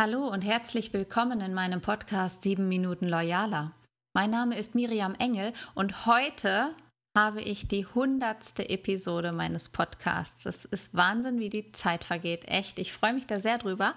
Hallo und herzlich willkommen in meinem Podcast 7 Minuten Loyaler. Mein Name ist Miriam Engel und heute habe ich die hundertste Episode meines Podcasts. Es ist Wahnsinn, wie die Zeit vergeht. Echt, ich freue mich da sehr drüber.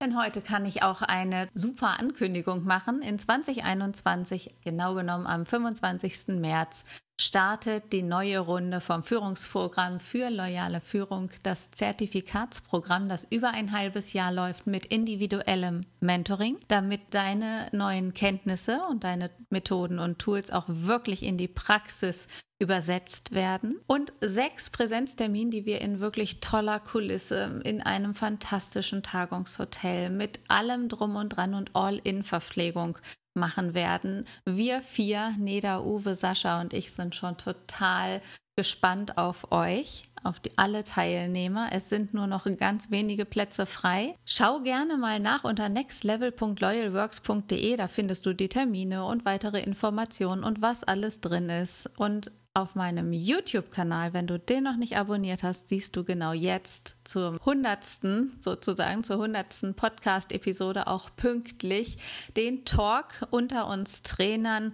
Denn heute kann ich auch eine super Ankündigung machen. In 2021, genau genommen am 25. März, startet die neue Runde vom Führungsprogramm für loyale Führung, das Zertifikatsprogramm, das über ein halbes Jahr läuft mit individuellem Mentoring, damit deine neuen Kenntnisse und deine Methoden und Tools auch wirklich in die Praxis übersetzt werden. Und sechs Präsenztermine, die wir in wirklich toller Kulisse in einem fantastischen Tagungshotel mit allem drum und dran und All-in-Verpflegung machen werden. Wir vier, Neda, Uwe, Sascha und ich sind schon total gespannt auf euch, auf die, alle Teilnehmer. Es sind nur noch ganz wenige Plätze frei. Schau gerne mal nach unter nextlevel.loyalworks.de. Da findest du die Termine und weitere Informationen und was alles drin ist. Und auf meinem YouTube-Kanal, wenn du den noch nicht abonniert hast, siehst du genau jetzt zur hundertsten, sozusagen zur hundertsten Podcast-Episode auch pünktlich den Talk unter uns Trainern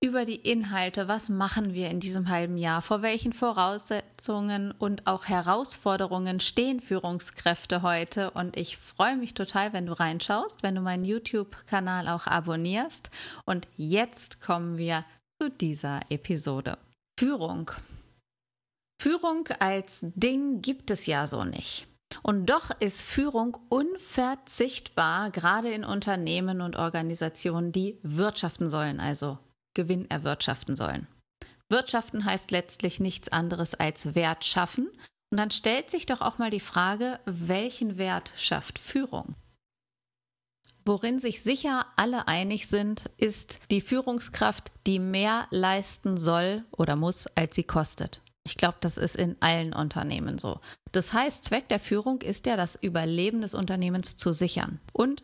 über die Inhalte, was machen wir in diesem halben Jahr, vor welchen Voraussetzungen und auch Herausforderungen stehen Führungskräfte heute. Und ich freue mich total, wenn du reinschaust, wenn du meinen YouTube-Kanal auch abonnierst. Und jetzt kommen wir zu dieser Episode. Führung. Führung als Ding gibt es ja so nicht. Und doch ist Führung unverzichtbar, gerade in Unternehmen und Organisationen, die wirtschaften sollen, also Gewinn erwirtschaften sollen. Wirtschaften heißt letztlich nichts anderes als Wert schaffen. Und dann stellt sich doch auch mal die Frage, welchen Wert schafft Führung? Worin sich sicher alle einig sind, ist die Führungskraft, die mehr leisten soll oder muss, als sie kostet. Ich glaube, das ist in allen Unternehmen so. Das heißt, Zweck der Führung ist ja, das Überleben des Unternehmens zu sichern. Und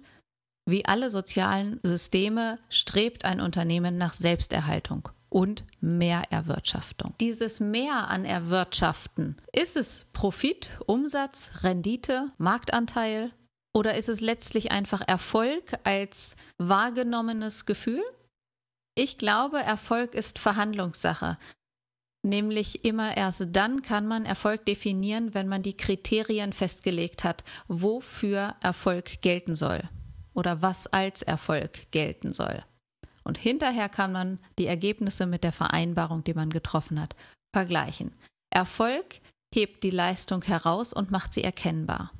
wie alle sozialen Systeme strebt ein Unternehmen nach Selbsterhaltung und Mehrerwirtschaftung. Dieses Mehr an Erwirtschaften, ist es Profit, Umsatz, Rendite, Marktanteil oder ist es letztlich einfach Erfolg als wahrgenommenes Gefühl? Ich glaube, Erfolg ist Verhandlungssache. Nämlich immer erst dann kann man Erfolg definieren, wenn man die Kriterien festgelegt hat, wofür Erfolg gelten soll oder was als Erfolg gelten soll. Und hinterher kann man die Ergebnisse mit der Vereinbarung, die man getroffen hat, vergleichen. Erfolg hebt die Leistung heraus und macht sie erkennbar.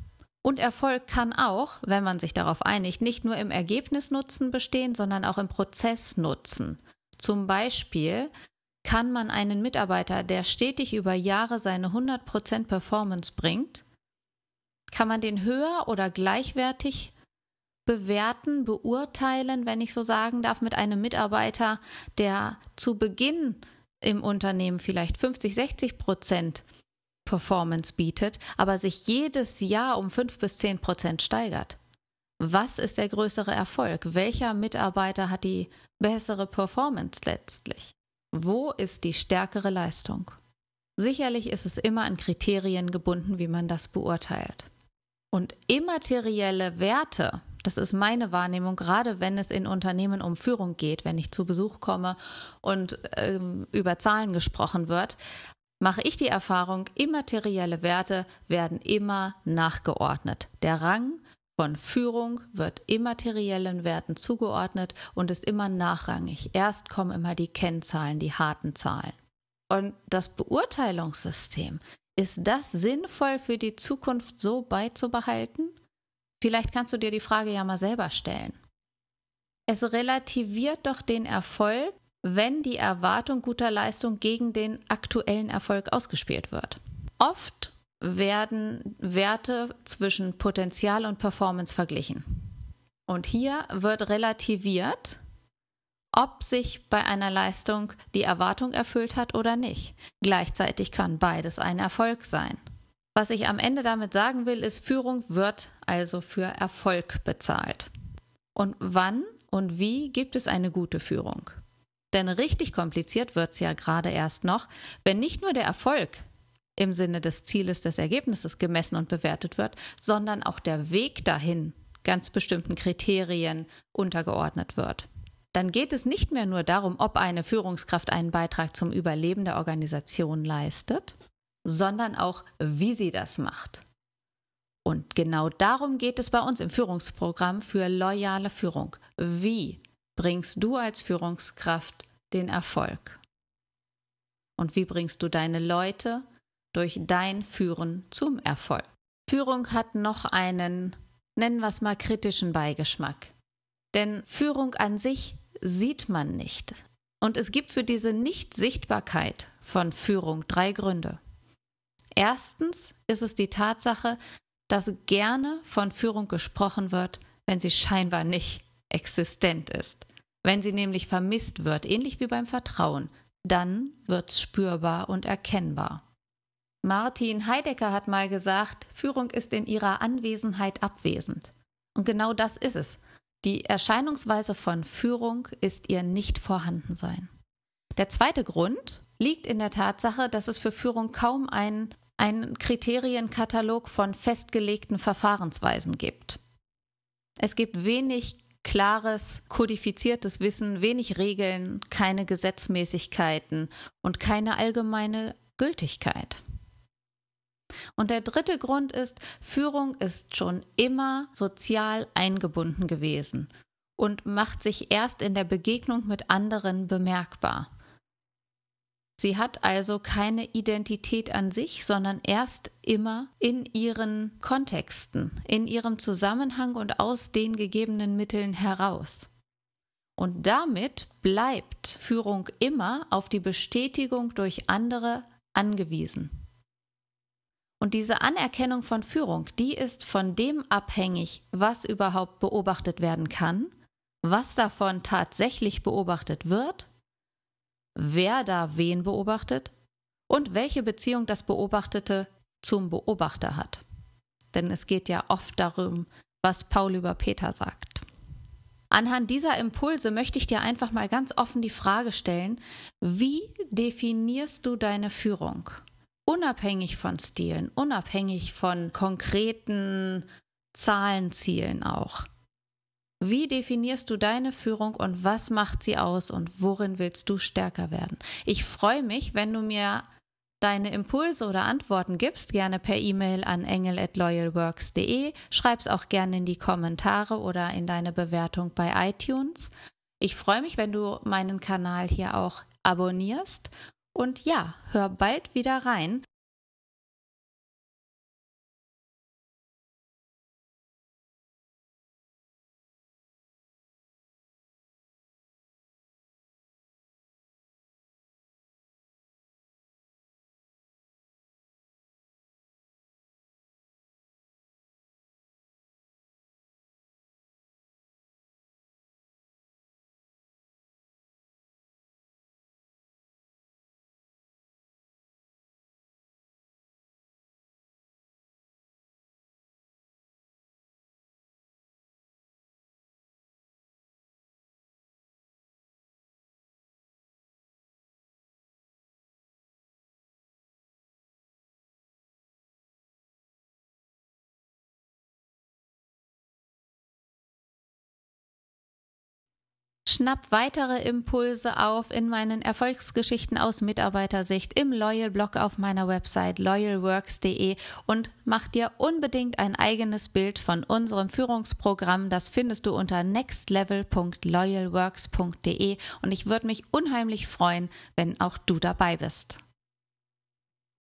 Und Erfolg kann auch, wenn man sich darauf einigt, nicht nur im Ergebnisnutzen bestehen, sondern auch im Prozessnutzen. Zum Beispiel kann man einen Mitarbeiter, der stetig über Jahre seine 100% Performance bringt, kann man den höher oder gleichwertig bewerten, beurteilen, wenn ich so sagen darf, mit einem Mitarbeiter, der zu Beginn im Unternehmen vielleicht 50, 60 Prozent Performance bietet, aber sich jedes Jahr um fünf bis zehn Prozent steigert. Was ist der größere Erfolg? Welcher Mitarbeiter hat die bessere Performance letztlich? Wo ist die stärkere Leistung? Sicherlich ist es immer an Kriterien gebunden, wie man das beurteilt. Und immaterielle Werte, das ist meine Wahrnehmung, gerade wenn es in Unternehmen um Führung geht, wenn ich zu Besuch komme und ähm, über Zahlen gesprochen wird, mache ich die Erfahrung, immaterielle Werte werden immer nachgeordnet. Der Rang von Führung wird immateriellen Werten zugeordnet und ist immer nachrangig. Erst kommen immer die Kennzahlen, die harten Zahlen. Und das Beurteilungssystem, ist das sinnvoll für die Zukunft so beizubehalten? Vielleicht kannst du dir die Frage ja mal selber stellen. Es relativiert doch den Erfolg wenn die Erwartung guter Leistung gegen den aktuellen Erfolg ausgespielt wird. Oft werden Werte zwischen Potenzial und Performance verglichen. Und hier wird relativiert, ob sich bei einer Leistung die Erwartung erfüllt hat oder nicht. Gleichzeitig kann beides ein Erfolg sein. Was ich am Ende damit sagen will, ist, Führung wird also für Erfolg bezahlt. Und wann und wie gibt es eine gute Führung? Denn richtig kompliziert wird es ja gerade erst noch, wenn nicht nur der Erfolg im Sinne des Zieles des Ergebnisses gemessen und bewertet wird, sondern auch der Weg dahin ganz bestimmten Kriterien untergeordnet wird. Dann geht es nicht mehr nur darum, ob eine Führungskraft einen Beitrag zum Überleben der Organisation leistet, sondern auch, wie sie das macht. Und genau darum geht es bei uns im Führungsprogramm für loyale Führung. Wie bringst du als Führungskraft den Erfolg? Und wie bringst du deine Leute durch dein Führen zum Erfolg? Führung hat noch einen, nennen wir es mal, kritischen Beigeschmack. Denn Führung an sich sieht man nicht. Und es gibt für diese Nichtsichtbarkeit von Führung drei Gründe. Erstens ist es die Tatsache, dass gerne von Führung gesprochen wird, wenn sie scheinbar nicht existent ist. Wenn sie nämlich vermisst wird, ähnlich wie beim Vertrauen, dann wird's spürbar und erkennbar. Martin Heidegger hat mal gesagt, Führung ist in ihrer Anwesenheit abwesend. Und genau das ist es. Die Erscheinungsweise von Führung ist ihr Nicht-Vorhandensein. Der zweite Grund liegt in der Tatsache, dass es für Führung kaum einen, einen Kriterienkatalog von festgelegten Verfahrensweisen gibt. Es gibt wenig klares, kodifiziertes Wissen, wenig Regeln, keine Gesetzmäßigkeiten und keine allgemeine Gültigkeit. Und der dritte Grund ist, Führung ist schon immer sozial eingebunden gewesen und macht sich erst in der Begegnung mit anderen bemerkbar. Sie hat also keine Identität an sich, sondern erst immer in ihren Kontexten, in ihrem Zusammenhang und aus den gegebenen Mitteln heraus. Und damit bleibt Führung immer auf die Bestätigung durch andere angewiesen. Und diese Anerkennung von Führung, die ist von dem abhängig, was überhaupt beobachtet werden kann, was davon tatsächlich beobachtet wird wer da wen beobachtet und welche Beziehung das Beobachtete zum Beobachter hat. Denn es geht ja oft darum, was Paul über Peter sagt. Anhand dieser Impulse möchte ich dir einfach mal ganz offen die Frage stellen, wie definierst du deine Führung? Unabhängig von Stilen, unabhängig von konkreten Zahlenzielen auch. Wie definierst du deine Führung und was macht sie aus und worin willst du stärker werden? Ich freue mich, wenn du mir deine Impulse oder Antworten gibst, gerne per E-Mail an engel@loyalworks.de. Schreib's auch gerne in die Kommentare oder in deine Bewertung bei iTunes. Ich freue mich, wenn du meinen Kanal hier auch abonnierst und ja, hör bald wieder rein. Schnapp weitere Impulse auf in meinen Erfolgsgeschichten aus Mitarbeitersicht im Loyal Blog auf meiner Website loyalworks.de und mach dir unbedingt ein eigenes Bild von unserem Führungsprogramm. Das findest du unter nextlevel.loyalworks.de und ich würde mich unheimlich freuen, wenn auch du dabei bist.